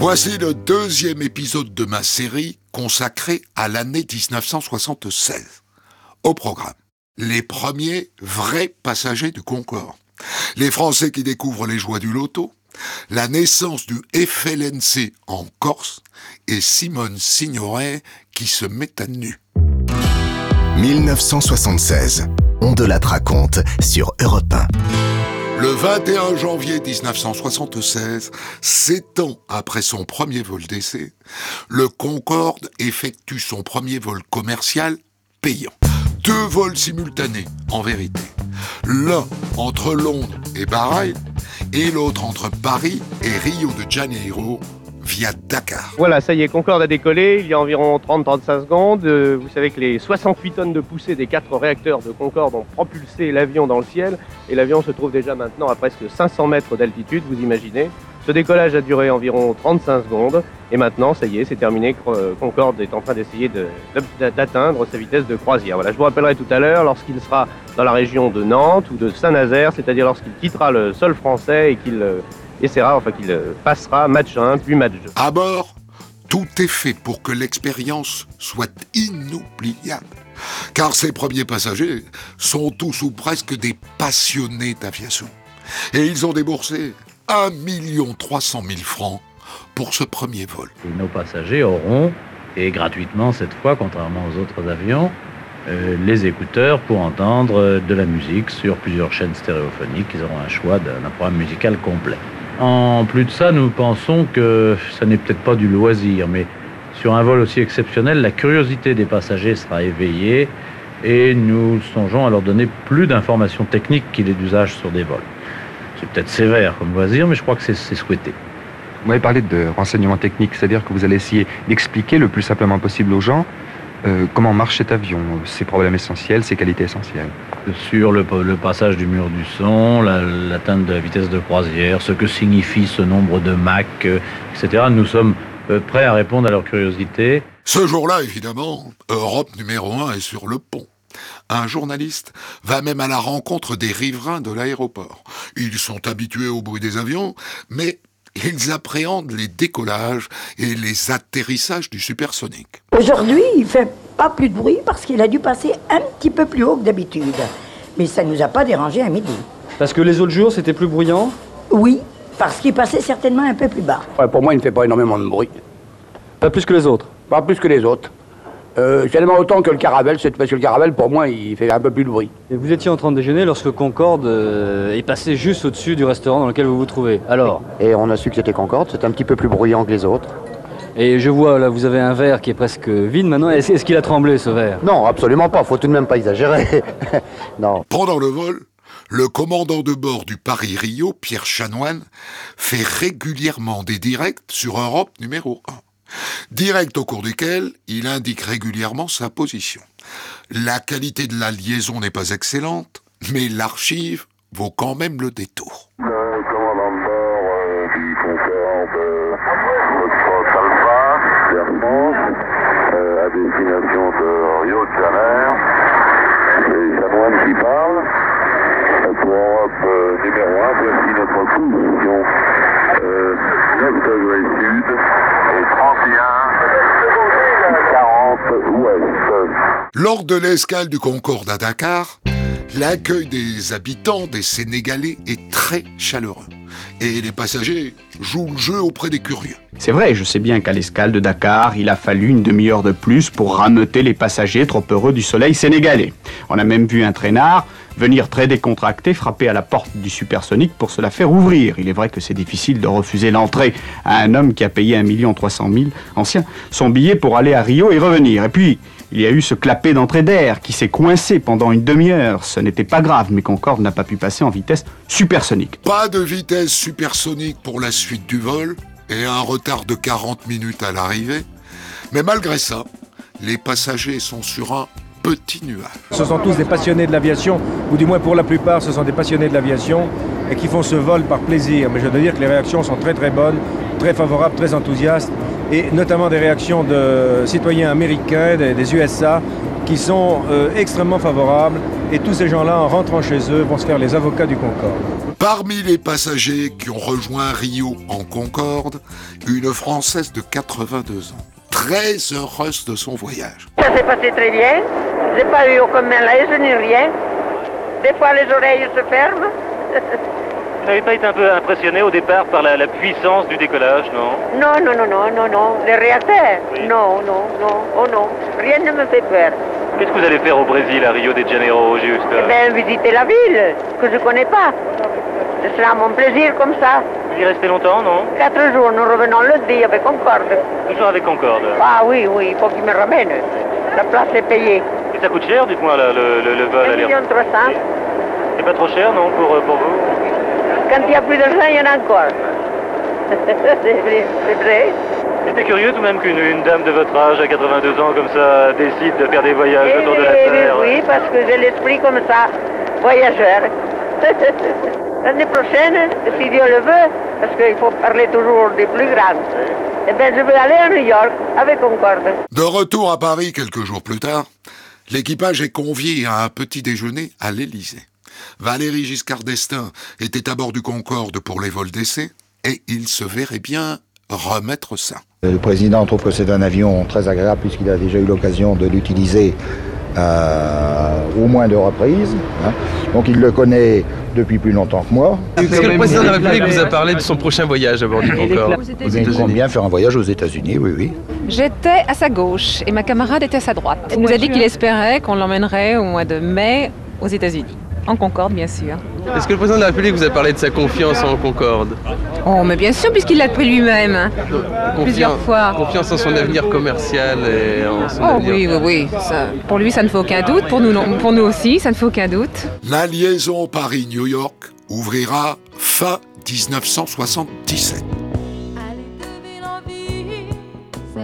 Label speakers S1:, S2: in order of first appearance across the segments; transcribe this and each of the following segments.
S1: Voici le deuxième épisode de ma série consacrée à l'année 1976. Au programme, les premiers vrais passagers du Concorde. Les Français qui découvrent les joies du loto, la naissance du FLNC en Corse et Simone Signoret qui se met à nu.
S2: 1976. On de la raconte sur Europe 1.
S1: Le 21 janvier 1976, sept ans après son premier vol d'essai, le Concorde effectue son premier vol commercial payant. Deux vols simultanés, en vérité. L'un entre Londres et Bahreïn et l'autre entre Paris et Rio de Janeiro via Dakar.
S3: Voilà, ça y est, Concorde a décollé il y a environ 30-35 secondes. Euh, vous savez que les 68 tonnes de poussée des quatre réacteurs de Concorde ont propulsé l'avion dans le ciel et l'avion se trouve déjà maintenant à presque 500 mètres d'altitude, vous imaginez. Ce décollage a duré environ 35 secondes et maintenant, ça y est, c'est terminé. Euh, Concorde est en train d'essayer d'atteindre sa vitesse de croisière. Voilà, je vous rappellerai tout à l'heure lorsqu'il sera dans la région de Nantes ou de Saint-Nazaire, c'est-à-dire lorsqu'il quittera le sol français et qu'il euh, essaiera, enfin qu'il euh, passera match 1 puis match 2.
S1: À bord, tout est fait pour que l'expérience soit inoubliable. Car ces premiers passagers sont tous ou presque des passionnés d'aviation. Et ils ont déboursé 1 300 000 francs pour ce premier vol.
S4: nos passagers auront, et gratuitement cette fois, contrairement aux autres avions, euh, les écouteurs pour entendre de la musique sur plusieurs chaînes stéréophoniques. Ils auront un choix d'un programme musical complet. En plus de ça, nous pensons que ça n'est peut-être pas du loisir, mais sur un vol aussi exceptionnel, la curiosité des passagers sera éveillée et nous songeons à leur donner plus d'informations techniques qu'il est d'usage sur des vols. C'est peut-être sévère comme loisir, mais je crois que c'est souhaité.
S5: Vous m'avez parlé de renseignements techniques, c'est-à-dire que vous allez essayer d'expliquer le plus simplement possible aux gens euh, comment marche cet avion, ses problèmes essentiels, ses qualités essentielles
S4: Sur le, passage du mur du son, l'atteinte de la vitesse de croisière, ce que signifie ce nombre de Mach, euh, etc. Nous sommes euh, prêts à répondre à leur curiosité.
S1: Ce jour-là, évidemment, Europe numéro 1 est sur le pont. Un journaliste va même à la rencontre des riverains de l'aéroport. Ils sont habitués au bruit des avions, mais ils appréhendent les décollages et les atterrissages du supersonique.
S6: Aujourd'hui, il fait pas plus de bruit parce qu'il a dû passer un petit peu plus haut que d'habitude. Mais ça ne nous a pas dérangé à midi.
S7: Parce que les autres jours, c'était plus bruyant?
S6: Oui, parce qu'il passait certainement un peu plus bas.
S8: pour moi, il ne fait pas énormément de bruit.
S7: Pas plus que les autres?
S8: Pas plus que les autres. Euh, tellement autant que le Caravelle, parce que le Caravelle, pour moi, il fait un peu plus de bruit.
S7: Et vous étiez en train de déjeuner lorsque Concorde euh, est passé juste au-dessus du restaurant dans lequel vous vous trouvez. Alors?
S8: Et on a su que c'était Concorde, c'était un petit peu plus bruyant que les autres.
S7: Et je vois, là, vous avez un verre qui est presque vide maintenant. Est-ce qu'il a tremblé, ce verre?
S8: Non, absolument pas. Faut tout de même pas exagérer. non.
S1: Pendant le vol, le commandant de bord du Paris-Rio, Pierre Chanoine, fait régulièrement des directs sur Europe numéro 1 direct au cours duquel il indique régulièrement sa position. La qualité de la liaison n'est pas excellente, mais l'archive vaut quand même le détour.
S9: Euh, euh, euh, à destination de Rio de Janeiro. C'est Chanoine qui parle. Pour Europe numéro 1, voici notre position. Euh, 9 degrés sud et 31 40 ouest.
S1: Lors de l'escale du Concorde à Dakar, l'accueil des habitants, des Sénégalais, est très chaleureux. Et les passagers jouent le jeu auprès des curieux.
S10: C'est vrai, je sais bien qu'à l'escale de Dakar, il a fallu une demi-heure de plus pour rameuter les passagers trop heureux du soleil sénégalais. On a même vu un traînard venir très décontracté frapper à la porte du supersonique pour se la faire ouvrir. Il est vrai que c'est difficile de refuser l'entrée à un homme qui a payé 1 300 000 anciens son billet pour aller à Rio et revenir. Et puis, il y a eu ce clapet d'entrée d'air qui s'est coincé pendant une demi-heure. Ce n'était pas grave, mais Concorde n'a pas pu passer en vitesse supersonique.
S1: Pas de vitesse supersonique pour la suite du vol et un retard de 40 minutes à l'arrivée. Mais malgré ça, les passagers sont sur un petit nuage.
S11: Ce sont tous des passionnés de l'aviation, ou du moins pour la plupart, ce sont des passionnés de l'aviation et qui font ce vol par plaisir. Mais je dois dire que les réactions sont très très bonnes, très favorables, très enthousiastes. et notamment des réactions de citoyens américains, des, des USA, qui sont euh, extrêmement favorables. Et tous ces gens-là, en rentrant chez eux, vont se faire les avocats du Concorde.
S1: Parmi les passagers qui ont rejoint Rio en Concorde, une Française de 82 ans, très heureuse de son voyage.
S12: Ça s'est passé très bien. J'ai pas eu aucun malaise ni rien. Des fois, les oreilles se ferment.
S13: Vous n'avez pas été un peu impressionné au départ par la, la puissance du décollage, non?
S12: Non, non, non, non, non, non. Les réacteurs Non, non, non, oh non. Rien ne me fait peur.
S13: Qu'est-ce que vous allez faire au Brésil, à Rio de Janeiro, juste?
S12: Eh bien, visiter la ville, que je connais pas. Ce sera mon plaisir comme ça.
S13: Vous y restez longtemps, non?
S12: Quatre jours, nous revenons lundi avec Concorde.
S13: Toujours avec Concorde.
S12: Ah oui, oui, il faut qu'il me ramène. La place est payée.
S13: Et ça coûte cher, dites-moi, là, le, le, le vol
S12: 1
S13: aller-
S12: million 300.
S13: C'est pas trop cher, non, pour, euh, pour vous
S12: Quand il y a plus d'argent, il y en a encore. c'est vrai.
S13: C'était curieux tout de même qu'une une dame de votre âge, à 82 ans, comme ça, décide de faire des voyages
S12: Eh
S13: autour de la
S12: oui,
S13: Terre.
S12: oui, parce que j'ai l'esprit comme ça, voyageur. L'année prochaine, si Dieu le veut, parce qu'il faut parler toujours des plus grands, eh bien, je vais aller à New York avec Concorde.
S1: De retour à Paris quelques jours plus tard, l'équipage est convié à un petit déjeuner à l'Élysée. Valéry Giscard d'Estaing était à bord du Concorde pour les vols d'essai et il se verrait bien remettre ça.
S14: Le président trouve que c'est un avion très agréable puisqu'il a déjà eu l'occasion de l'utiliser euh, au moins deux reprises. hein. Donc il le connaît depuis plus longtemps que moi.
S15: Est-ce que le président de la République vous a parlé de son prochain voyage à bord du Concorde
S14: Il compte bien faire un voyage aux États-Unis, oui, oui.
S16: J'étais à sa gauche et ma camarade était à sa droite. Il nous a dit qu'il espérait qu'on l'emmènerait au mois de mai aux États-Unis. En Concorde, bien sûr.
S15: Est-ce que le président de la République vous a parlé de sa confiance en Concorde
S16: Oh, mais bien sûr, puisqu'il l'a pris lui-même. hein. Plusieurs
S15: Confiance-
S16: fois.
S15: Confiance en son avenir commercial et en son
S16: Oh
S15: avenir.
S16: oui, oui, oui. Ça- pour lui, ça ne fait aucun doute. Pour nous, non- pour nous aussi, ça ne fait aucun doute.
S1: La liaison Paris-New York ouvrira fin 1977.
S17: Ça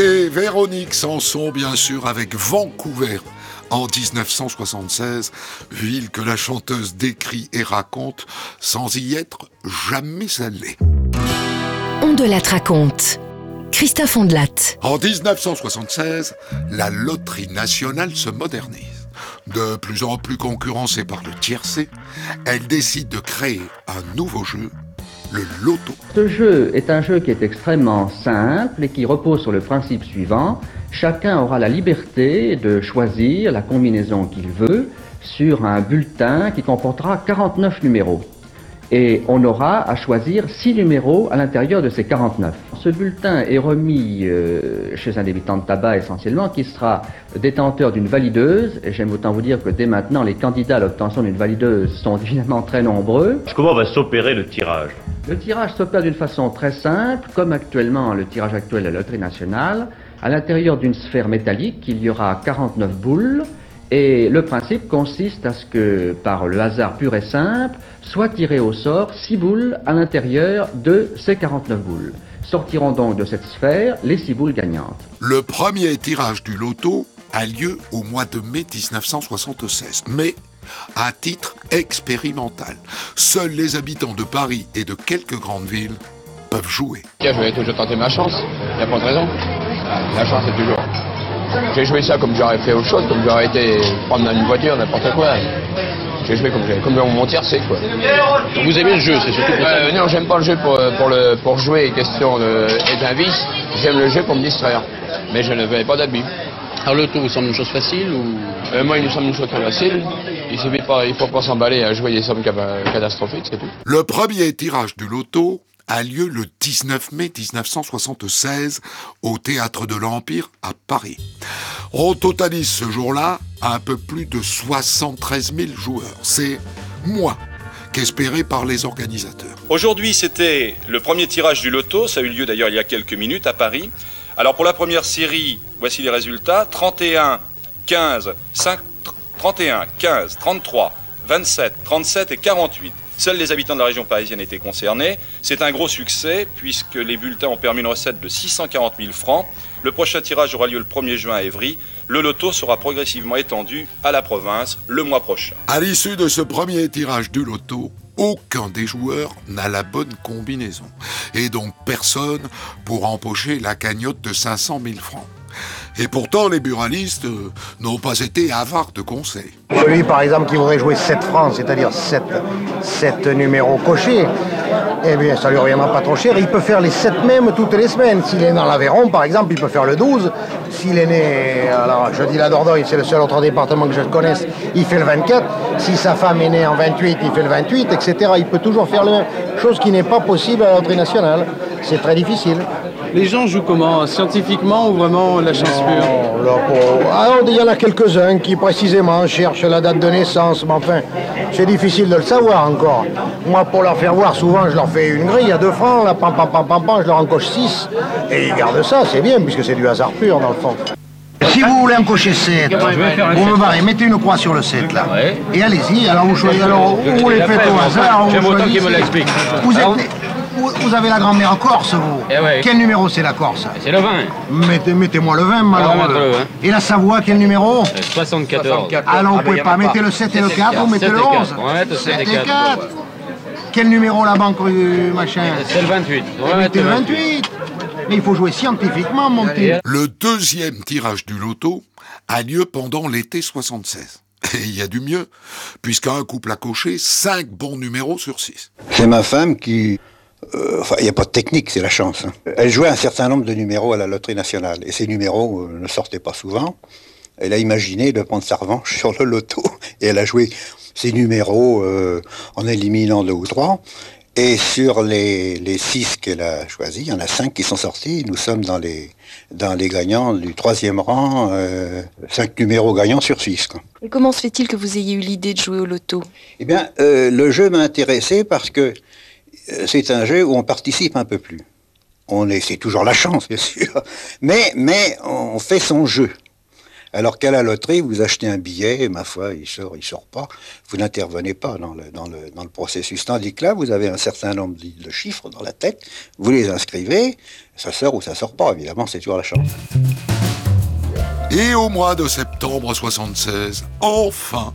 S1: C'était Véronique Sanson, bien sûr, avec Vancouver en 1976, ville que la chanteuse décrit et raconte sans y être jamais allée.
S18: On de la raconte. Christophe Ondelat.
S1: En 1976, la loterie nationale se modernise. De plus en plus concurrencée par le tiercé, elle décide de créer un nouveau jeu,
S19: Ce jeu est un jeu qui est extrêmement simple et qui repose sur le principe suivant. Chacun aura la liberté de choisir la combinaison qu'il veut sur un bulletin qui comportera 49 numéros. Et on aura à choisir 6 numéros à l'intérieur de ces 49. Ce bulletin est remis euh, chez un débitant de tabac essentiellement qui sera détenteur d'une valideuse. Et j'aime autant vous dire que dès maintenant, les candidats à l'obtention d'une valideuse sont évidemment très nombreux.
S20: Comment va s'opérer le tirage
S19: Le tirage s'opère d'une façon très simple, comme actuellement le tirage actuel de la Loterie nationale. À l'intérieur d'une sphère métallique, il y aura 49 boules Et le principe consiste à ce que, par le hasard pur et simple, soient tirées au sort 6 boules à l'intérieur de ces 49 boules. Sortiront donc de cette sphère les 6 boules gagnantes.
S1: Le premier tirage du loto a lieu au mois de mai 1976, mais à titre expérimental. Seuls les habitants de Paris et de quelques grandes villes peuvent jouer.
S20: Tiens, je vais toujours tenter ma chance. Il n'y a pas de raison. La chance est toujours. J'ai joué ça comme j'aurais fait autre chose, comme j'aurais été prendre une voiture, n'importe quoi. J'ai joué comme, comme mon tiercé, quoi.
S21: Vous aimez le jeu, c'est surtout pour ça.
S20: Euh, non, j'aime pas le jeu pour, pour, le, pour jouer, question de, est un vice. J'aime le jeu pour me distraire. Mais je ne vais pas d'habit.
S21: Alors le tour vous semble une chose facile ou?
S20: Euh, moi, il nous semble une chose très facile. Il suffit pas, il faut pas s'emballer à jouer des sommes catastrophiques, c'est tout.
S1: Le premier tirage du loto a lieu le 19 mai 1976 au Théâtre de l'Empire à Paris. On totalise ce jour-là un peu plus de 73 000 joueurs. C'est moins qu'espéré par les organisateurs.
S22: Aujourd'hui, c'était le premier tirage du loto. Ça a eu lieu d'ailleurs il y a quelques minutes à Paris. Alors pour la première série, voici les résultats 31, 15, 5, 31, 15, 33, 27, 37 et 48. Seuls les habitants de la région parisienne étaient concernés. C'est un gros succès puisque les bulletins ont permis une recette de 640 000 francs. Le prochain tirage aura lieu le 1er juin à Évry. Le loto sera progressivement étendu à la province le mois prochain.
S1: À l'issue de ce premier tirage du loto, aucun des joueurs n'a la bonne combinaison. Et donc personne pour empocher la cagnotte de 500 000 francs. Et pourtant, les buralistes euh, n'ont pas été avares de conseils.
S23: Celui, par exemple, qui voudrait jouer 7 francs, c'est-à-dire 7, 7 numéros cochés, eh bien, ça lui reviendra pas trop cher. Il peut faire les 7 mêmes toutes les semaines. S'il est dans l'Aveyron, par exemple, il peut faire le 12. S'il est né, alors je dis la Dordogne, c'est le seul autre département que je connaisse, il fait le 24. Si sa femme est née en 28, il fait le 28, etc. Il peut toujours faire la même chose qui n'est pas possible à loterie nationale. C'est très difficile.
S24: Les gens jouent comment Scientifiquement ou vraiment la chance pure
S23: Ah, il y en a quelques-uns qui précisément cherchent la date de naissance, mais enfin, c'est difficile de le savoir encore. Moi, pour leur faire voir, souvent, je leur fais une grille à 2 francs, là, pam, pam, pam, pam, pam, je leur encoche 6, et ils gardent ça, c'est bien, puisque c'est du hasard pur, dans le fond. Si vous voulez encocher 7, vous me barrez, mettez une croix sur le 7, là. Et allez-y, alors vous choisissez, alors, vous les faites au hasard, vous
S24: J'aime autant qu'il me l'explique.
S23: Vous,
S24: Alors-
S23: êtes- vous- vous avez la grand-mère corse, vous
S24: Eh ouais.
S23: Quel numéro c'est la Corse
S24: C'est le 20.
S23: Mettez- Mettez-moi le 20,
S24: On va mettre
S23: malheureux.
S24: le 20.
S23: Et la Savoie, quel numéro
S24: 74.
S23: Alors, vous
S24: Ah,
S23: pouvez
S24: ben, y en
S23: pas
S24: a
S23: mettre
S24: pas.
S23: le 7 et le
S24: 7
S23: 4, vous mettez
S24: 7 et
S23: le
S24: 4.
S23: 11.
S24: On va mettre le 7 et 4.
S23: 4. Quel numéro la banque euh, machin
S24: C'est le 28. On va
S23: Mettez
S24: mettre
S23: le
S24: le
S23: 28. Mais il faut jouer scientifiquement, mon petit.
S1: Le deuxième tirage du loto a lieu pendant l'été 76. Et il y a du mieux, puisqu'un couple a coché 5 bons numéros sur 6.
S25: C'est ma femme qui... euh, enfin, il n'y a pas de technique, c'est la chance. hein. Elle jouait un certain nombre de numéros à la loterie nationale. Et ces numéros euh, ne sortaient pas souvent. Elle a imaginé de prendre sa revanche sur le loto. Et elle a joué ces numéros euh, en éliminant deux ou trois. Et sur les, les six qu'elle a choisis, il y en a cinq qui sont sortis. Nous sommes dans les, dans les gagnants du troisième rang, euh, cinq numéros gagnants sur six. quoi.
S26: Et comment se fait-il que vous ayez eu l'idée de jouer au loto?
S25: Eh bien, euh, le jeu m'a intéressé parce que c'est un jeu où on participe un peu plus. On est, c'est toujours la chance, bien sûr, mais mais on fait son jeu. Alors qu'à la loterie, vous achetez un billet, et ma foi, il sort, il sort pas. Vous n'intervenez pas dans le, dans, le, dans le processus. Tandis que là, vous avez un certain nombre de chiffres dans la tête, vous les inscrivez, ça sort ou ça sort pas, évidemment, c'est toujours la chance.
S1: Et au mois de septembre 76, enfin,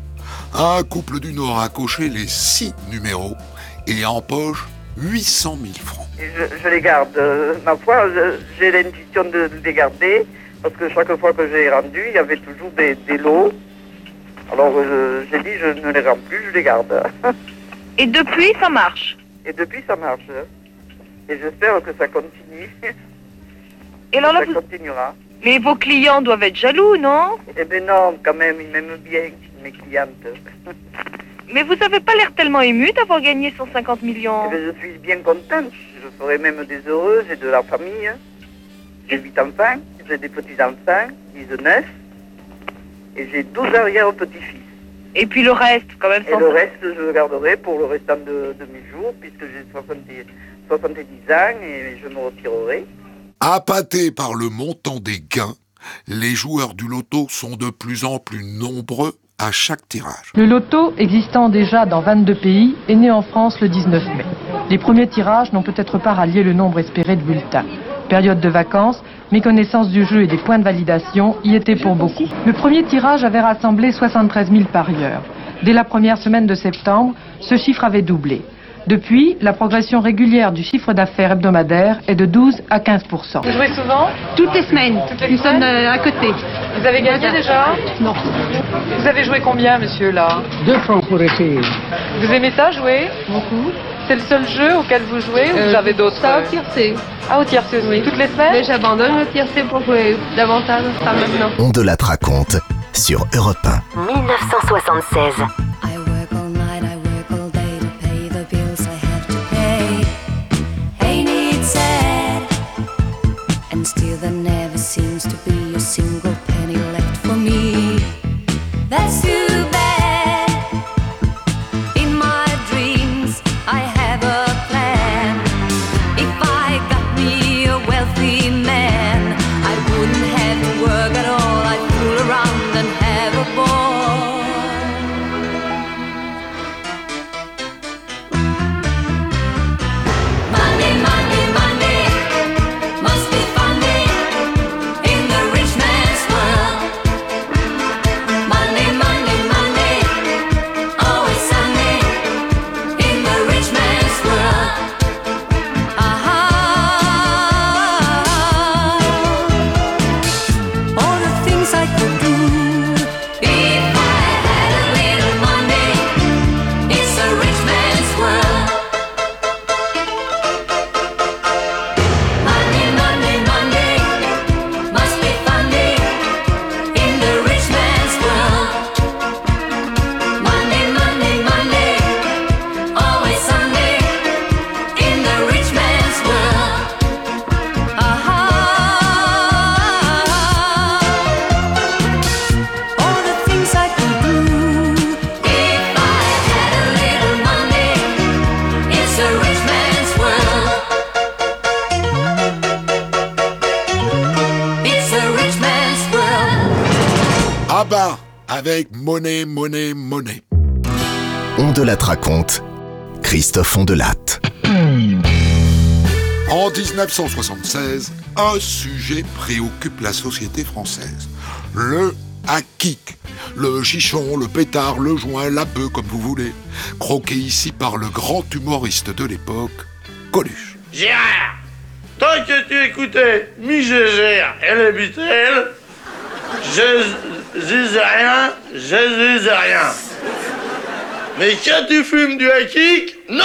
S1: un couple du Nord a coché les 6 numéros et empoche 800 000 francs.
S27: Je, je les garde. Euh, Ma foi, j'ai l'intuition de les garder parce que chaque fois que j'ai rendu, il y avait toujours des, des lots. Alors euh, j'ai dit, je ne les rends plus, je les garde.
S28: Et depuis, ça marche?
S27: Et depuis, ça marche. Et j'espère que ça continue.
S28: Et alors là,
S27: ça
S28: vous-
S27: continuera.
S28: Mais vos clients doivent être jaloux, non?
S27: Eh bien non, quand même, ils m'aiment bien, mes clientes.
S28: Mais vous avez pas l'air tellement ému d'avoir gagné 150 millions.
S27: Eh bien, je suis bien contente. Je ferai même des heureux. J'ai de la famille. J'ai huit enfants. J'ai des petits-enfants. Ils neuf. Et j'ai 12 arrière-petits-fils.
S28: Et puis le reste, quand même,
S27: Et
S28: sans
S27: le reste, je le garderai pour le restant de, de mes jours, puisque j'ai 70, 70 ans et je me retirerai.
S1: Appâté par le montant des gains, Les joueurs du loto sont de plus en plus nombreux
S29: Le loto, existant déjà dans 22 pays, est né en France le 19 mai. Les premiers tirages n'ont peut-être pas rallié le nombre espéré de bulletins. Période de vacances, méconnaissance du jeu et des points de validation y étaient pour beaucoup. Le premier tirage avait rassemblé 73 000 parieurs. Dès la première semaine de septembre, ce chiffre avait doublé. Depuis, la progression régulière du chiffre d'affaires hebdomadaire est de 12 à 15% Vous jouez souvent
S30: Toutes les semaines. Nous sommes euh, à côté.
S29: Vous avez gagné déjà
S30: Non.
S29: Vous avez joué combien, monsieur, là
S30: Deux francs pour essayer.
S29: Vous aimez ça, jouer Beaucoup. C'est le seul jeu auquel vous jouez ou
S30: Euh,
S29: vous avez d'autres
S30: ça,
S29: euh,
S30: au tiercé.
S29: Ah, au tiercé aussi. Toutes les semaines
S30: Mais j'abandonne le tiercé pour jouer davantage, pas maintenant.
S31: On de la raconte sur Europe 1.
S18: 1976.
S1: Avec monnaie, monnaie, monnaie.
S31: On de la raconte. Christophe Ondelatte.
S1: En 1976, un sujet préoccupe la société française. Le hackik. Le chichon, le pétard, le joint, la bœuf, comme vous voulez. Croqué ici par le grand humoriste de l'époque, Coluche.
S32: Gérard, tant que tu écoutais mi Gégère et les Beatles, je disais rien, je rien. Mais quand tu fumes du hakik, non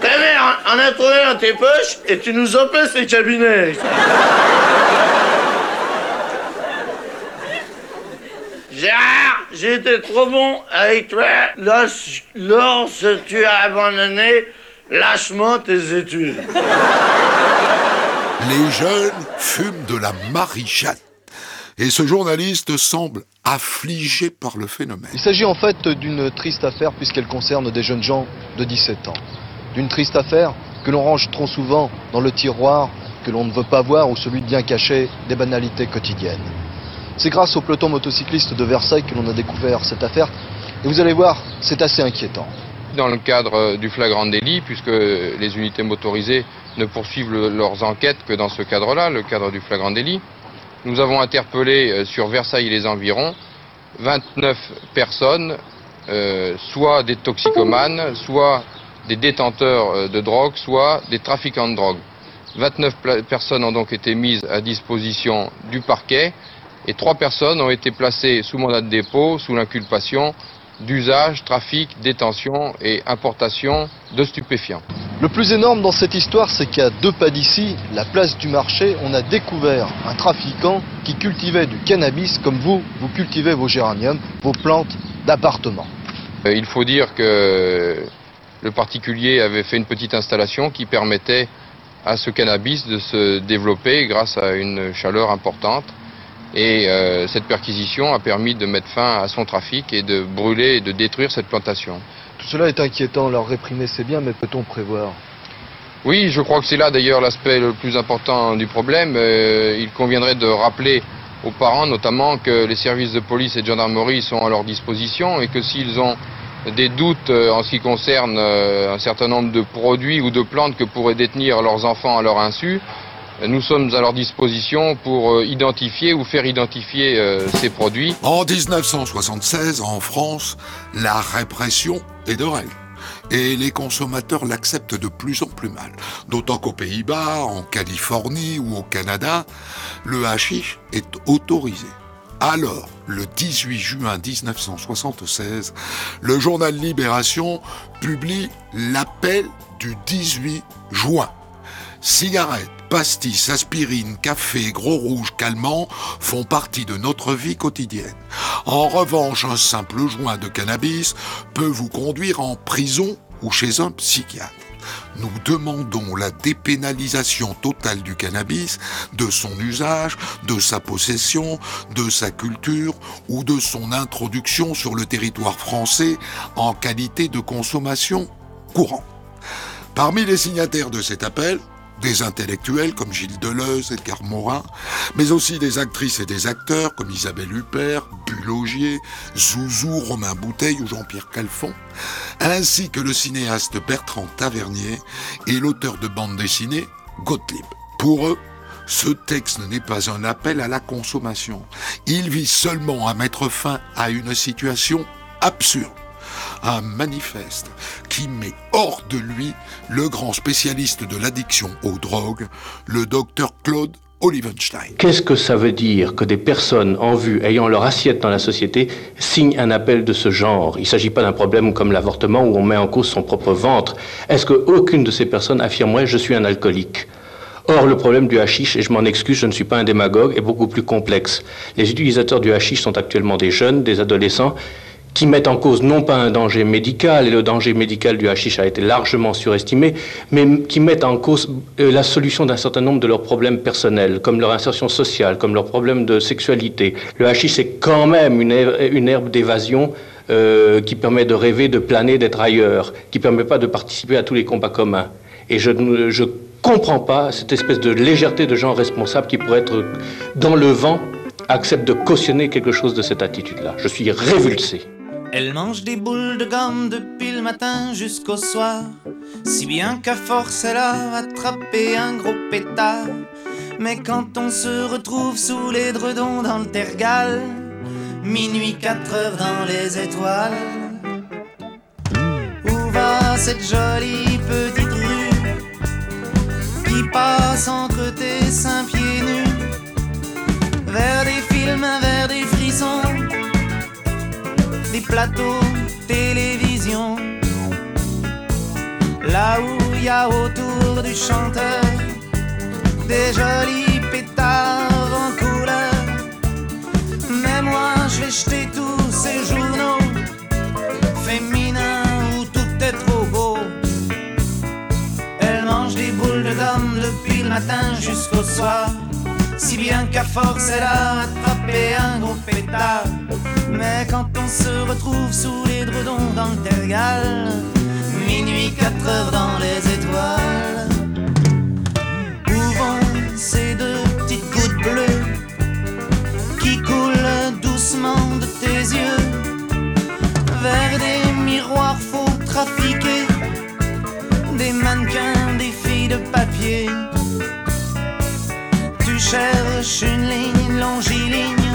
S32: Ta mère en a trouvé dans tes poches et tu nous empêches les cabinets. Gérard, été trop bon avec toi lorsque tu as abandonné lâchement tes études.
S1: Les jeunes fument de la marijuana. Et ce journaliste semble affligé par le phénomène.
S33: Il s'agit en fait d'une triste affaire puisqu'elle concerne des jeunes gens de 17 ans. D'une triste affaire que l'on range trop souvent dans le tiroir que l'on ne veut pas voir ou celui de bien cacher des banalités quotidiennes. C'est grâce au peloton motocycliste de Versailles que l'on a découvert cette affaire et vous allez voir, c'est assez inquiétant.
S8: Dans le cadre euh, du flagrant délit, puisque les unités motorisées ne poursuivent le- leurs enquêtes que dans ce cadre-là, le cadre du flagrant délit, nous avons interpellé euh, sur Versailles et les environs 29 personnes, euh, soit des toxicomanes, soit des détenteurs de drogue, soit des trafiquants de drogue. 29 pla- personnes ont donc été mises à disposition du parquet et trois personnes ont été placées sous mandat de dépôt sous l'inculpation d'usage, trafic, détention et importation de stupéfiants.
S33: Le plus énorme dans cette histoire, c'est qu'à deux pas d'ici, la place du marché, on a découvert un trafiquant qui cultivait du cannabis comme vous, vous cultivez vos géraniums, vos plantes d'appartement.
S8: Euh, Il faut dire que le particulier avait fait une petite installation qui permettait à ce cannabis de se développer grâce à une chaleur importante. Et euh, cette perquisition a permis de mettre fin à son trafic et de brûler et de détruire cette plantation.
S33: Tout cela est inquiétant, leur réprimer c'est bien, mais peut-on prévoir?
S8: Oui, je crois que c'est là d'ailleurs l'aspect le plus important du problème. Euh, il conviendrait de rappeler aux parents notamment que les services de police et de gendarmerie sont à leur disposition et que s'ils ont des doutes euh, en ce qui concerne un certain nombre de produits ou de plantes que pourraient détenir leurs enfants à leur insu, nous sommes à leur disposition pour euh, identifier ou faire identifier euh, ces produits.
S1: En 1976, en France, la répression est de règle. Et les consommateurs l'acceptent de plus en plus mal. D'autant qu'aux Pays-Bas, en Californie ou au Canada, le hashish est autorisé. Alors, le 18 juin 1976, le journal Libération publie l'appel du 18 juin. Cigarettes, pastilles, aspirine, café, gros rouge, calmants font partie de notre vie quotidienne. En revanche, un simple joint de cannabis peut vous conduire en prison ou chez un psychiatre. Nous demandons la dépénalisation totale du cannabis, de son usage, de sa possession, de sa culture ou de son introduction sur le territoire français en qualité de consommation courante. Parmi les signataires de cet appel, des intellectuels comme Gilles Deleuze, Edgar Morin, mais aussi des actrices et des acteurs comme Isabelle Huppert, Bulogier, Zouzou, Romain Bouteille ou Jean-Pierre Calfon, ainsi que le cinéaste Bertrand Tavernier et l'auteur de bande dessinée Gottlieb. Pour eux, ce texte n'est pas un appel à la consommation. Il vise seulement à mettre fin à une situation absurde un manifeste qui met hors de lui le grand spécialiste de l'addiction aux drogues, le docteur Claude Olivenstein.
S34: Qu'est-ce que ça veut dire que des personnes en vue ayant leur assiette dans la société signent un appel de ce genre? Il ne s'agit pas d'un problème comme l'avortement où on met en cause son propre ventre. Est-ce qu'aucune de ces personnes affirmerait je suis un alcoolique? Or, le problème du hashish, et je m'en excuse, je ne suis pas un démagogue, est beaucoup plus complexe. Les utilisateurs du hashish sont actuellement des jeunes, des adolescents, qui mettent en cause non pas un danger médical, et le danger médical du hashish a été largement surestimé, mais qui mettent en cause euh, la solution d'un certain nombre de leurs problèmes personnels, comme leur insertion sociale, comme leurs problèmes de sexualité. Le hashish, c'est quand même une, herbe, d'évasion euh, qui permet de rêver, de planer, d'être ailleurs, qui ne permet pas de participer à tous les combats communs. Et je ne comprends pas cette espèce de légèreté de gens responsables qui pourraient être dans le vent acceptent de cautionner quelque chose de cette attitude-là. Je suis révulsé.
S35: Elle mange des boules de gomme depuis le matin jusqu'au soir, si bien qu'à force elle a attrapé un gros pétard. Mais quand on se retrouve sous les dredons dans le tergal, minuit 4 heures dans les étoiles, où va cette jolie petite rue qui passe entre tes seins pieds nus, plateaux télévision. Là où il y a autour du chanteur des jolis pétards en couleur. Mais moi je vais jeter tous ces journaux féminins où tout est trop beau. Elle mange des boules de gomme depuis le matin jusqu'au soir. Si bien qu'à force elle a attrapé un gros pétard. Mais quand on se retrouve sous les dredons dans le tergal, minuit 4 heures dans les étoiles, où vont ces deux petites gouttes bleues qui coulent doucement de tes yeux vers des miroirs faux trafiqués, des mannequins, des filles de papier. Tu cherches une ligne longiligne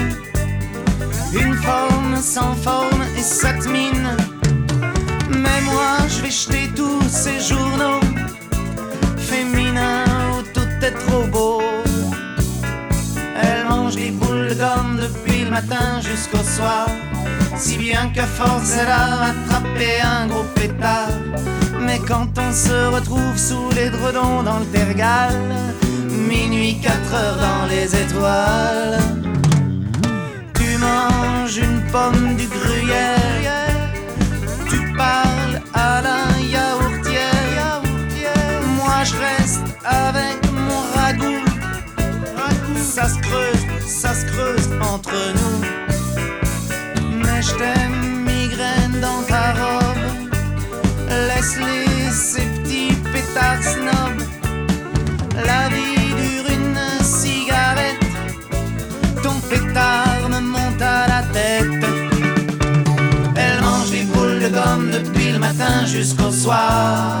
S35: une forme sans forme et cette mine. Mais moi je vais jeter tous ces journaux féminins où tout est trop beau. Elle mange des boules de gomme depuis le matin jusqu'au soir. Si bien qu'à force elle a attrapé un gros pétard. Mais quand on se retrouve sous les dredons dans le tergal, minuit 4 heures dans les étoiles manges une pomme du gruyère, tu parles à la yaourtière, moi je reste avec mon ragoût, ça se creuse, ça se creuse entre nous, mais je t'aime migraine dans ta robe, Laisse-les ces petits pétards snobs. La vie dure une cigarette. Ton pétard depuis le matin jusqu'au soir.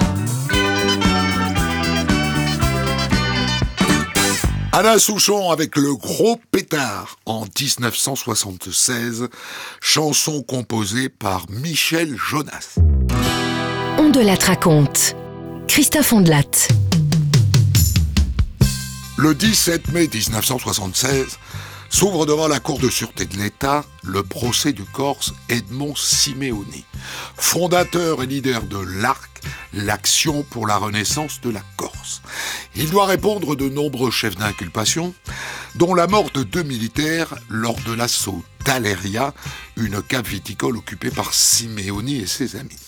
S1: Alain Souchon avec le gros pétard en 1976, chanson composée par Michel Jonas.
S18: On de la raconte. Christophe Ondelat.
S1: Le 17 mai 1976 s'ouvre devant la Cour de sûreté de l'État le procès du Corse Edmond Simeoni, fondateur et leader de l'ARC, l'Action pour la Renaissance de la Corse. Il doit répondre de nombreux chefs d'inculpation, dont la mort de deux militaires lors de l'assaut d'Aleria, une cave viticole occupée par Simeoni et ses amis.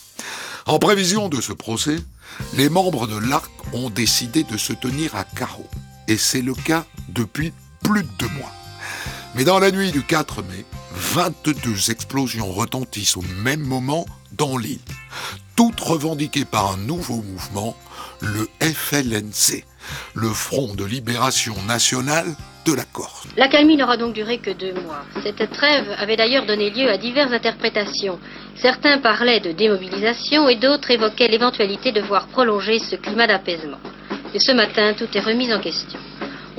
S1: En prévision de ce procès, les membres de l'ARC ont décidé de se tenir à carreau. Et c'est le cas depuis plus de deux mois. Mais dans la nuit du 4 mai, 22 explosions retentissent au même moment dans l'île, toutes revendiquées par un nouveau mouvement, le FLNC, le Front de Libération Nationale de la Corse.
S36: L'accalmie n'aura donc duré que deux mois. Cette trêve avait d'ailleurs donné lieu à diverses interprétations. Certains parlaient de démobilisation et d'autres évoquaient l'éventualité de voir prolonger ce climat d'apaisement. Et ce matin, tout est remis en question.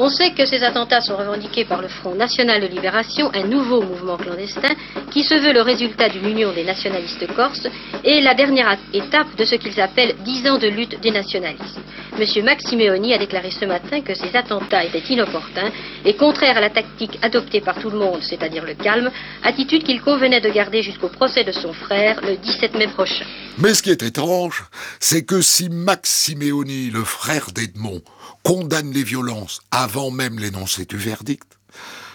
S36: On sait que ces attentats sont revendiqués par le Front National de Libération, un nouveau mouvement clandestin qui se veut le résultat d'une union des nationalistes corses et la dernière étape de ce qu'ils appellent 10 ans de lutte des nationalistes. Monsieur Maximeoni a déclaré ce matin que ces attentats étaient inopportuns et contraires à la tactique adoptée par tout le monde, c'est-à-dire le calme, attitude qu'il convenait de garder jusqu'au procès de son frère le 17 mai prochain.
S1: Mais ce qui est étrange, c'est que si Max Simeoni, le frère d'Edmond, condamne les violences avant même l'énoncé du verdict,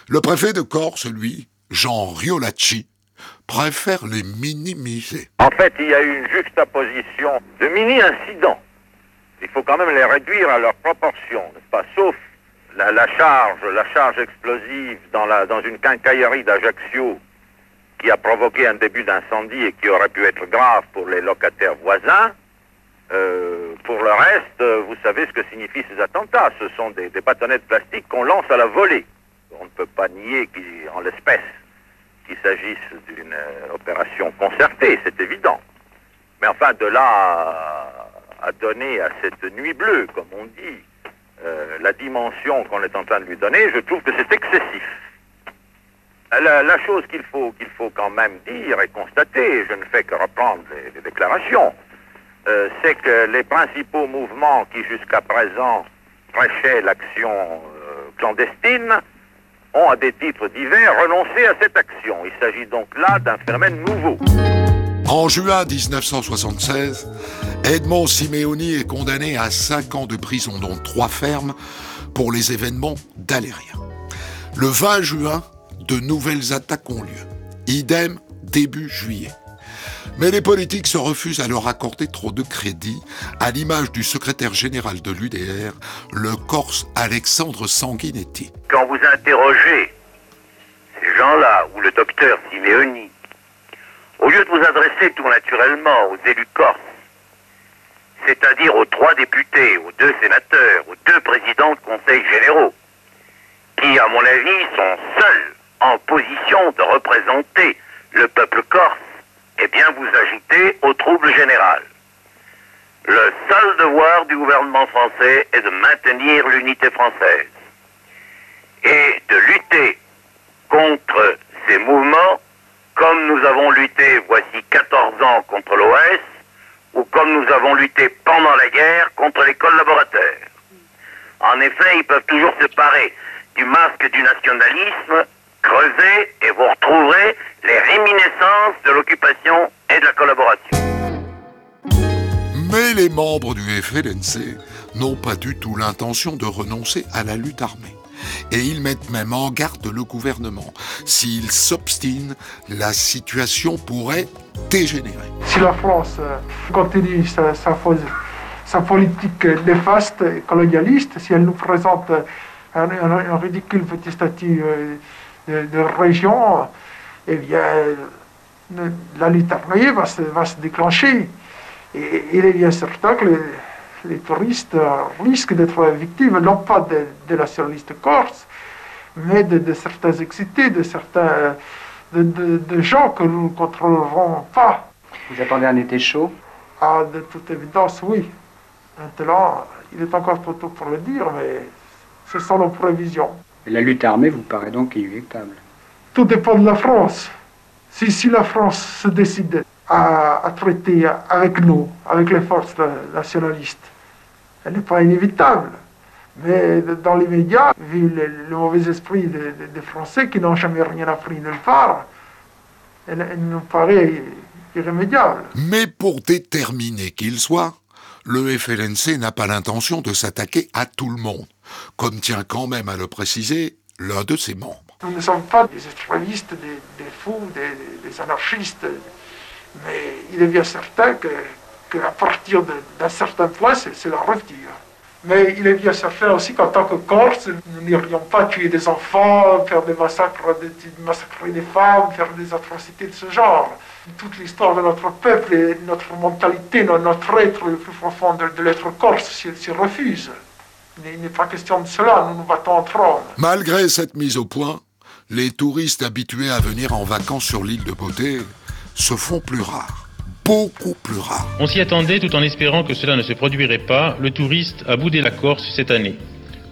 S1: le préfet de Corse, lui, Jean Riolacci, préfère les minimiser.
S37: En fait, il y a eu une juxtaposition de mini-incidents. Il faut quand même les réduire à leurs proportions, n'est-ce pas? Sauf la, charge, explosive dans une quincaillerie d'Ajaccio qui a provoqué un début d'incendie et qui aurait pu être grave pour les locataires voisins. Euh, pour le reste, euh, vous savez ce que signifient ces attentats. Ce sont des, des bâtonnets de plastique qu'on lance à la volée. On ne peut pas nier qu'en l'espèce qu'il s'agisse d'une euh, opération concertée, c'est évident. Mais enfin, de là à, donner à cette nuit bleue, comme on dit, euh, la dimension qu'on est en train de lui donner, je trouve que c'est excessif. La, chose qu'il faut, qu'il faut quand même dire et constater, je ne fais que reprendre les déclarations, euh, c'est que les principaux mouvements qui jusqu'à présent prêchaient l'action euh, clandestine ont, à des titres divers, renoncé à cette action. Il s'agit donc là d'un phénomène nouveau.
S1: En juin 1976, Edmond Simeoni est condamné à 5 ans de prison, dont 3 fermes, pour les événements d'Aléria. Le 20 juin, de nouvelles attaques ont lieu. Idem début juillet. Mais les politiques se refusent à leur accorder trop de crédit, à l'image du secrétaire général de l'UDR, le Corse Alexandre Sanguinetti.
S38: Quand vous interrogez ces gens-là, ou le docteur Simeoni, au lieu de vous adresser tout naturellement aux élus corses, c'est-à-dire aux trois députés, aux deux sénateurs, aux deux présidents de conseils généraux, qui, à mon avis, sont seuls en position de représenter le peuple corse, eh bien, vous agitez au trouble général. Le seul devoir du gouvernement français est de maintenir l'unité française et de lutter contre ces mouvements comme nous avons lutté voici 14 ans contre l'OS ou comme nous avons lutté pendant la guerre contre les collaborateurs. En effet, ils peuvent toujours se parer du masque du nationalisme, creuser et vous retrouverez les réminiscences de l'occupation et de la collaboration.
S1: Mais les membres du FLNC n'ont pas du tout l'intention de renoncer à la lutte armée. Et ils mettent même en garde le gouvernement. S'il s'obstine, la situation pourrait dégénérer.
S39: Si la France euh, continue sa, sa, sa politique néfaste et colonialiste, si elle nous présente un, un- un ridicule petit statut euh, de, de région, eh bien, la lutte armée va se, va se déclencher. Et il est bien certain que les, les touristes risquent d'être victimes, non pas de, de nationalistes corses, mais de, de certains excités, de certains de, de- de gens que nous ne contrôlerons pas.
S40: Vous attendez un été chaud?
S39: Ah, de toute évidence, oui. Maintenant, il est encore trop tôt pour le dire, mais ce sont nos prévisions.
S40: La lutte armée vous paraît donc inéluctable.
S39: Tout dépend de la France. Si, si la France se décide à, à traiter avec nous, avec les forces na- nationalistes, elle n'est pas inévitable. Mais dans l'immédiat, vu le, le mauvais esprit des Français qui n'ont jamais rien appris nulle part, elle, elle nous paraît irrémédiable.
S1: Mais pour déterminer qu'il soit, le FLNC n'a pas l'intention de s'attaquer à tout le monde, comme tient quand même à le préciser l'un de ses membres.
S39: Nous ne sommes pas des extrémistes, des, fous, des, anarchistes, mais il est bien certain que, qu'à partir de- d'un certain point, c'est, la rupture. Mais il est bien certain aussi qu'en tant que Corse, nous n'irions pas tuer des enfants, faire des massacres, massacrer des femmes, faire des atrocités de ce genre. Toute l'histoire de notre peuple et notre mentalité, no- notre être le plus profond de, de l'être corse s'y refuse. Il n'est- pas question de cela, nous nous battons entre hommes.
S1: Malgré cette mise au point, les touristes habitués à venir en vacances sur l'île de Beauté se font plus rares, beaucoup plus rares.
S41: On s'y attendait tout en espérant que cela ne se produirait pas. Le touriste a boudé la Corse cette année.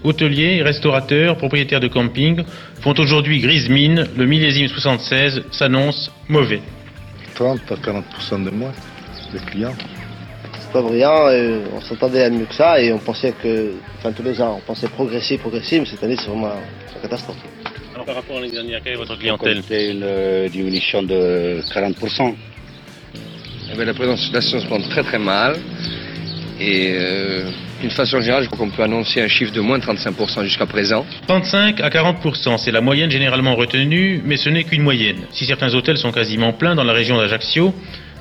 S41: Hôteliers, restaurateurs, propriétaires de camping font aujourd'hui grise mine. Le millésime 76 s'annonce mauvais.
S42: 30 à 40% de moins de clients.
S43: C'est pas brillant, et on s'attendait à mieux que ça et on pensait que, enfin tous les ans, on pensait progresser, progresser, mais cette année c'est vraiment une catastrophe.
S41: Alors par rapport à l'année dernière, quelle est votre
S42: Comptez une diminution de 40%.
S44: Eh ben, la présentation se porte très très mal. Et euh, d'une façon générale, je crois qu'on peut annoncer un chiffre de moins de 35% jusqu'à présent.
S41: 35 à 40% c'est la moyenne généralement retenue, mais ce n'est qu'une moyenne. Si certains hôtels sont quasiment pleins dans la région d'Ajaccio,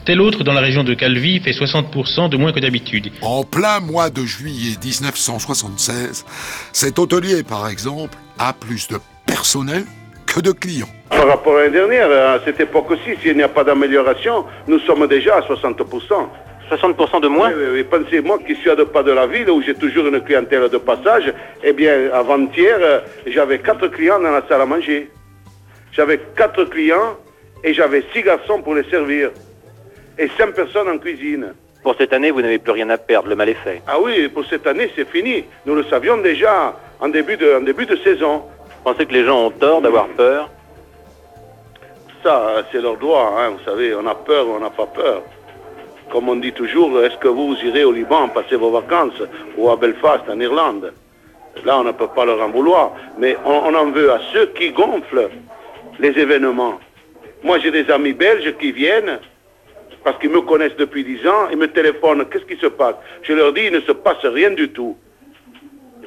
S41: tel autre dans la région de Calvi fait 60% de moins que d'habitude.
S1: En plein mois de juillet 1976, cet hôtelier, par exemple, a plus de personnel que de clients.
S45: Par rapport à l'année dernière, à cette époque aussi, s'il n'y a pas d'amélioration, nous sommes déjà à 60%.
S41: 60% de moins
S45: Oui, oui, oui. Pensez, moi qui suis à deux pas de la ville, où j'ai toujours une clientèle de passage, eh bien, avant-hier, j'avais quatre clients dans la salle à manger. J'avais quatre clients et j'avais six garçons pour les servir. Et cinq personnes en cuisine.
S13: Pour cette année, vous n'avez plus rien à perdre, le mal est fait.
S45: Ah oui, pour cette année, c'est fini. Nous le savions déjà en début de, en début de saison.
S13: Vous pensez que les gens ont tort d'avoir peur?
S45: Ça, c'est leur droit, hein, vous savez, on a peur ou on n'a pas peur. Comme on dit toujours, est-ce que vous irez au Liban passer vos vacances ou à Belfast, en Irlande? Là, on ne peut pas leur en vouloir. Mais on, on en veut à ceux qui gonflent les événements. Moi, j'ai des amis belges qui viennent parce qu'ils me connaissent depuis 10 ans, ils me téléphonent, qu'est-ce qui se passe? Je leur dis, il ne se passe rien du tout.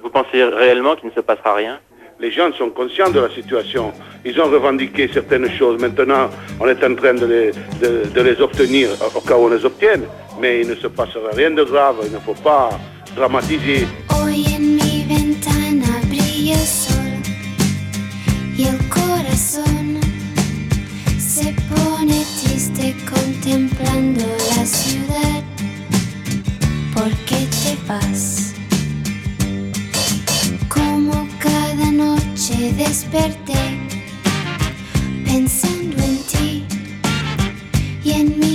S13: Vous pensez réellement qu'il ne se passera rien?
S45: Les gens sont conscients de la situation. Ils ont revendiqué certaines choses. Maintenant, on est en train de les, de- de les obtenir au cas où on les obtienne. Mais il ne se passera rien de grave. Il ne faut pas dramatiser.
S37: Hoy en mi ventana brilla el sol y el corazón se pone triste contemplando la ciudad. ¿Por qué te vas? Como cada noche desperté pensando en ti y en mi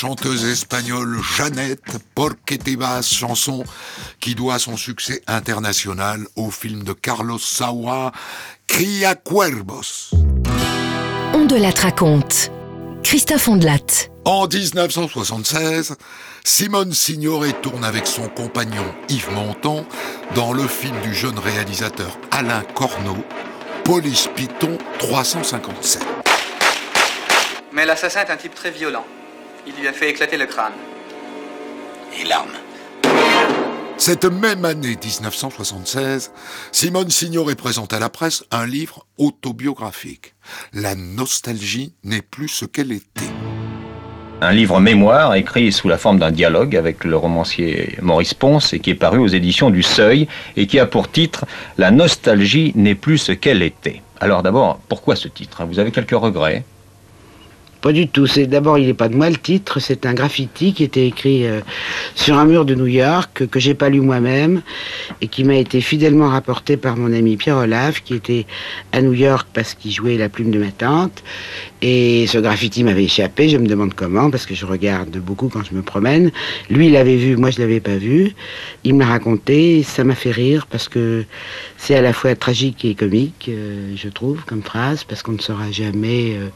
S1: chanteuse espagnole Jeannette Porque te vas, chanson qui doit son succès international au film de Carlos Saura, Cria Cuervos.
S18: On de la raconte. Christophe Ondelat.
S1: En 1976, Simone Signoret tourne avec son compagnon Yves Montand dans le film du jeune réalisateur Alain Corneau, Police Python 357.
S46: Mais l'assassin est un type très violent. Il lui a fait éclater le crâne.
S1: Et l'arme. Cette même année 1976, Simone Signoret présente à la presse un livre autobiographique. La nostalgie n'est plus ce qu'elle était.
S43: Un livre mémoire écrit sous la forme d'un dialogue avec le romancier Maurice Ponce et qui est paru aux éditions du Seuil et qui a pour titre La nostalgie n'est plus ce qu'elle était. Alors d'abord, pourquoi ce titre Vous avez quelques regrets?
S47: Pas du tout. C'est d'abord, il n'est pas de moi le titre. C'est un graffiti qui était écrit euh, sur un mur de New York que, j'ai pas lu moi-même et qui m'a été fidèlement rapporté par mon ami Pierre Olave qui était à New York parce qu'il jouait la plume de ma tante. Et ce graffiti m'avait échappé. Je me demande comment parce que je regarde beaucoup quand je me promène. Lui, il l'avait vu, moi je l'avais pas vu. Il me l'a raconté. Ça m'a fait rire parce que c'est à la fois tragique et comique, euh, je trouve, comme phrase, parce qu'on ne saura jamais. euh,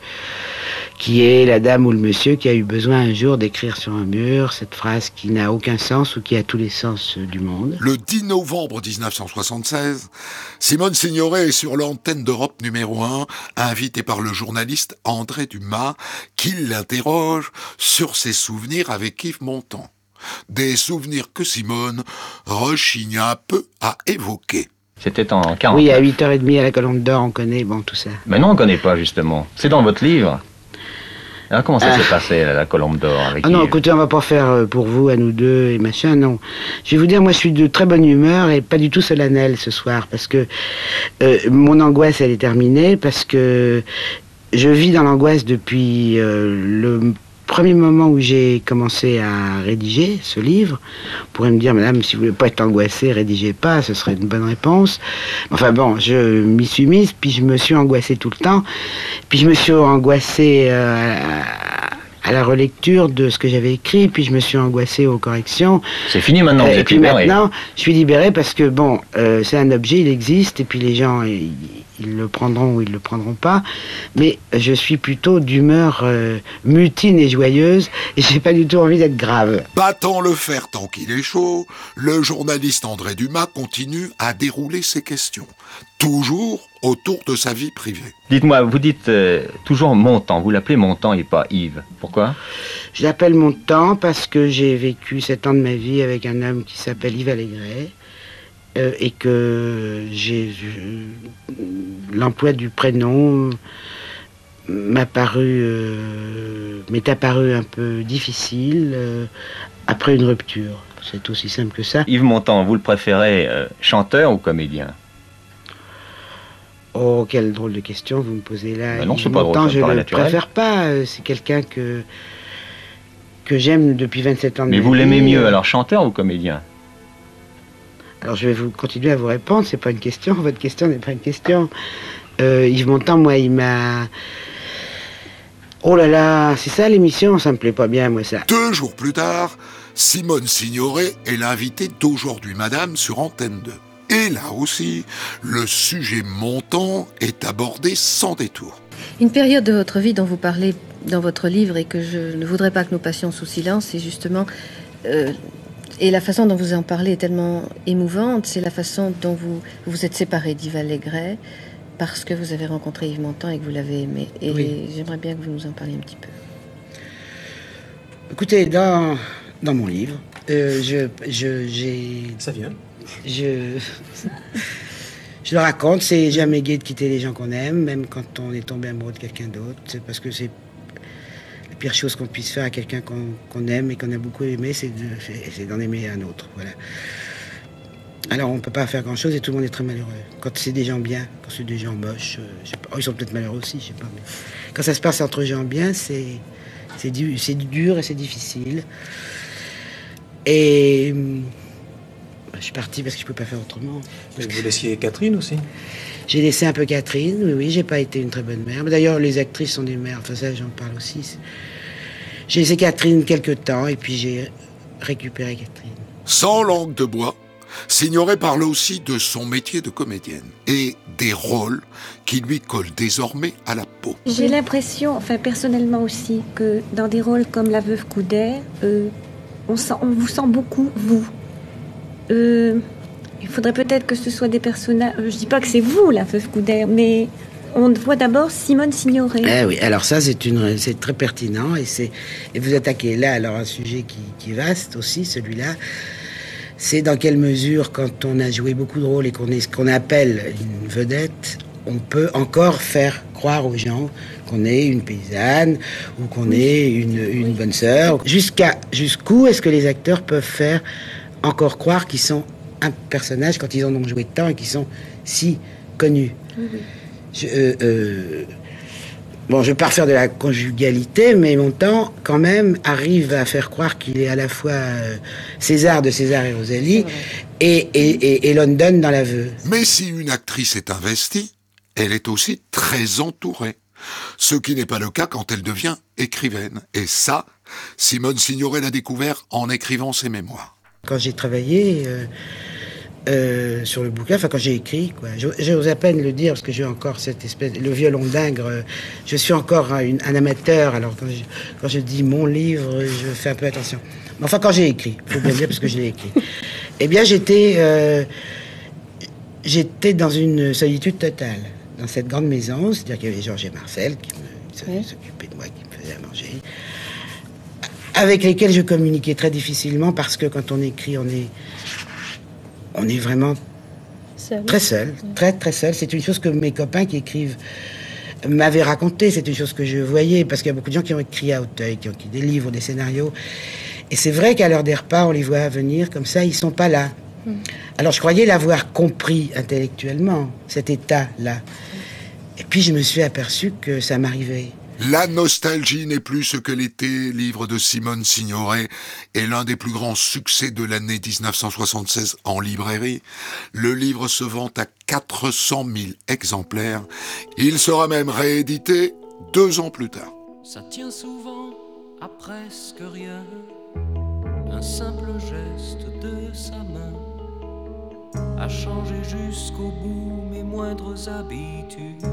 S47: qui est la dame ou le monsieur qui a eu besoin un jour d'écrire sur un mur cette phrase qui n'a aucun sens ou qui a tous les sens euh, du monde.
S1: Le 10 novembre 1976, Simone Signoret est sur l'antenne d'Europe numéro 1, invitée par le journaliste André Dumas, qui l'interroge sur ses souvenirs avec Yves Montand. Des souvenirs que Simone rechigne un peu à évoquer.
S43: C'était en 40.
S47: Oui, à 8h30 à la Colombe d'Or, on connaît, bon, tout ça.
S43: Mais non, on ne connaît pas justement. C'est dans votre livre. Alors comment ça s'est passé, la, la colombe d'or avec
S47: Ah non,
S43: Yves
S47: écoutez, on va pas faire euh, pour vous, à nous deux et machin, non. Je vais vous dire, moi, je suis de très bonne humeur et pas du tout solennel ce soir parce que euh, mon angoisse, elle est terminée parce que je vis dans l'angoisse depuis euh, le premier moment où j'ai commencé à rédiger ce livre. On pourrait me dire, madame, si vous voulez pas être angoissée, rédigez pas, ce serait une bonne réponse. Enfin bon, je m'y suis mise, puis je me suis angoissée tout le temps. Puis je me suis angoissée euh, à, à la relecture de ce que j'avais écrit, puis je me suis angoissée aux corrections.
S43: C'est fini maintenant, vous
S47: et
S43: êtes
S47: puis
S43: libéré.
S47: maintenant, je suis libérée parce que bon, euh, c'est un objet, il existe, et puis les gens, ils, ils le prendront ou ils le prendront pas. Mais je suis plutôt d'humeur euh, mutine et joyeuse, et j'ai pas du tout envie d'être grave.
S1: Battant le fer tant qu'il est chaud, le journaliste André Dumas continue à dérouler ses questions, toujours autour de sa vie privée.
S43: Dites-moi, vous dites euh, toujours Montant, vous l'appelez Montant et pas Yves. Pourquoi?
S47: Je l'appelle mon temps parce que j'ai vécu sept ans de ma vie avec un homme qui s'appelle Yves Allégret. Euh, et que j'ai je- l'emploi du prénom m'a paru euh, m'est apparu un peu difficile euh, après une rupture. C'est aussi simple que ça.
S43: Yves Montand, vous le préférez euh, chanteur ou comédien?
S47: Oh, quelle drôle de question vous me posez là.
S43: Ben non, c'est pas
S47: Montand, je
S43: paraît
S47: le préfère pas. euh, C'est quelqu'un que que j'aime depuis 27 ans de
S43: Mais
S47: ma
S43: vous l'aimez mieux, alors chanteur ou comédien?
S47: Alors je vais vous continuer à vous répondre, c'est pas une question, votre question n'est pas une question. Euh, Yves Montand, moi, il m'a... Oh là là, c'est ça l'émission, ça me plaît pas bien, moi, ça.
S1: Deux jours plus tard, Simone Signoret est l'invitée d'aujourd'hui Madame sur Antenne 2. Et là aussi, le sujet montant est abordé sans détour.
S48: Une période de votre vie dont vous parlez dans votre livre et que je ne voudrais pas que nous passions sous silence, c'est justement. euh, et la façon dont vous en parlez est tellement émouvante, c'est la façon dont vous vous êtes séparé d'Yves Allégret parce que vous avez rencontré Yves Montand et que vous l'avez aimé. Et
S47: Oui.
S48: j'aimerais bien que vous nous en parliez un petit peu.
S47: Écoutez, dans, dans mon livre, euh, je, je, j'ai...
S49: Ça vient.
S47: Je... je le raconte, c'est jamais gai de quitter les gens qu'on aime, même quand on est tombé amoureux de quelqu'un d'autre. C'est parce que c'est la pire chose qu'on puisse faire à quelqu'un qu'on aime et qu'on a beaucoup aimé, c'est de- c'est- c'est d'en aimer un autre. Voilà. Alors on peut pas faire grand chose et tout le monde est très malheureux. Quand c'est des gens bien, quand c'est des gens moches, euh, je sais pas, oh, ils sont peut-être malheureux aussi, je sais pas. Quand ça se passe entre gens bien, c'est c'est du- c'est dur et c'est difficile. Et hum, je suis parti parce que je peux pas faire autrement.
S49: Vous laissiez Catherine aussi?
S47: J'ai laissé un peu Catherine, oui, oui, j'ai pas été une très bonne mère. Mais D'ailleurs, les actrices sont des mères, enfin ça j'en parle aussi. J'ai laissé Catherine quelques temps et puis j'ai récupéré Catherine.
S1: Sans langue de bois, Signoret parle aussi de son métier de comédienne et des rôles qui lui collent désormais à la peau.
S50: J'ai l'impression, enfin personnellement aussi, que dans des rôles comme La Veuve Couder, euh, on, sent- on vous sent beaucoup vous. Euh, il faudrait peut-être que ce soit des personnages. Je dis pas que c'est vous, La Veuve Couder, mais on voit d'abord Simone Signoret.
S47: Eh oui, alors ça c'est une, c'est très pertinent et c'est et vous attaquez là alors un sujet qui, qui est vaste aussi celui-là. C'est dans quelle mesure quand on a joué beaucoup de rôles et qu'on est ce qu'on appelle une vedette, on peut encore faire croire aux gens qu'on est une paysanne ou qu'on est une, une bonne sœur. Jusqu'à jusqu'où est-ce que les acteurs peuvent faire encore croire qu'ils sont un personnage quand ils en ont joué tant et qu'ils sont si connus. Je, euh, euh, bon, je vais pas refaire de la conjugalité, mais mon temps, quand même, arrive à faire croire qu'il est à la fois euh, César de César et Rosalie et, et, et, et London dans l'aveu.
S1: Mais si une actrice est investie, elle est aussi très entourée. Ce qui n'est pas le cas quand elle devient écrivaine. Et ça, Simone Signoret l'a découvert en écrivant ses mémoires.
S47: Quand j'ai travaillé euh, euh, sur le bouquin, enfin quand j'ai écrit, quoi, j'o- j'ose à peine le dire parce que j'ai encore cette espèce, le violon d'ingre. euh, je suis encore un, une- un amateur. Alors quand je, quand je dis mon livre, je fais un peu attention. Mais enfin quand j'ai écrit, faut bien dire parce que je l'ai écrit. Eh bien j'étais, euh, j'étais dans une solitude totale dans cette grande maison. C'est-à-dire qu'il y avait Georges et Marcel qui me- qui s'occupaient de moi, qui me faisaient à manger avec lesquels je communiquais très difficilement parce que quand on écrit, on est, on est vraiment très seul, très très seul. C'est une chose que mes copains qui écrivent m'avaient raconté, c'est une chose que je voyais parce qu'il y a beaucoup de gens qui ont écrit à Auteuil, qui ont écrit des livres, des scénarios. Et c'est vrai qu'à l'heure des repas, on les voit venir comme ça, ils sont pas là. Alors je croyais l'avoir compris intellectuellement, cet état-là. Et puis je me suis aperçu que ça m'arrivait.
S1: La nostalgie n'est plus ce que l'était, livre de Simone Signoret, est l'un des plus grands succès de l'année 1976 en librairie. Le livre se vend à 400 000 exemplaires. Il sera même réédité deux ans plus tard.
S51: Ça tient souvent à presque rien, un simple geste de sa main a changé jusqu'au bout mes moindres habitudes.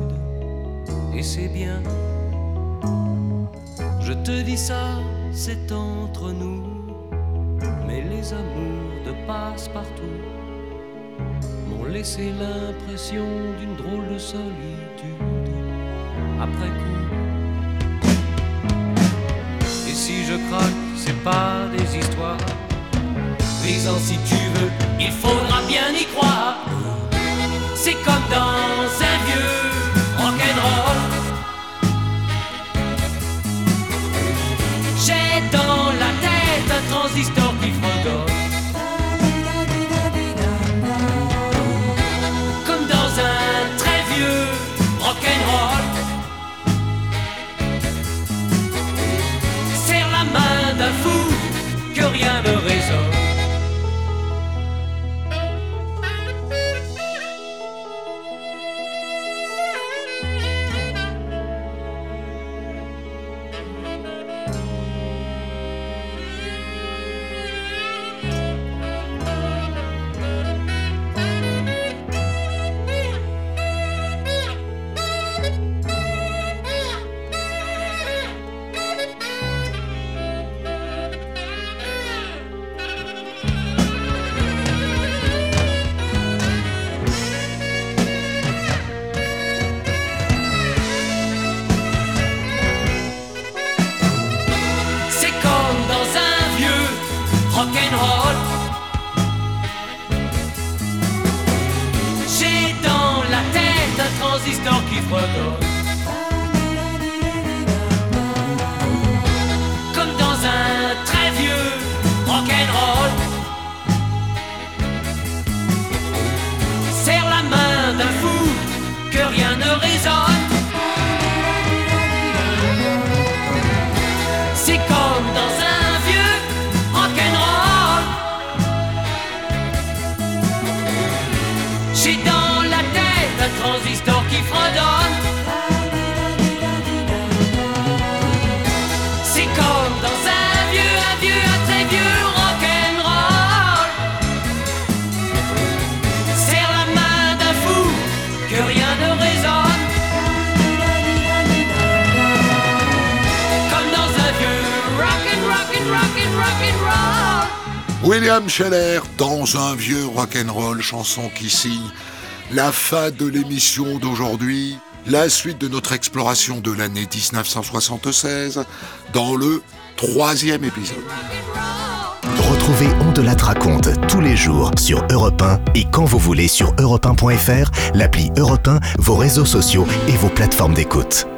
S51: Et c'est bien, je te dis ça, c'est entre nous, mais les amours de passe-partout m'ont laissé l'impression d'une drôle de solitude après coup. Et si je craque, c'est pas des histoires. Paysan, si tu veux, il faudra bien y croire. C'est comme dans tête un tête un transistor qui
S1: William Scheller dans un vieux rock'n'roll, chanson qui signe la fin de l'émission d'aujourd'hui, la suite de notre exploration de l'année 1976 dans le troisième épisode.
S52: Retrouvez On de la raconte tous les jours sur Europe 1 et quand vous voulez sur europe1.fr, l'appli Europe 1, vos réseaux sociaux et vos plateformes d'écoute.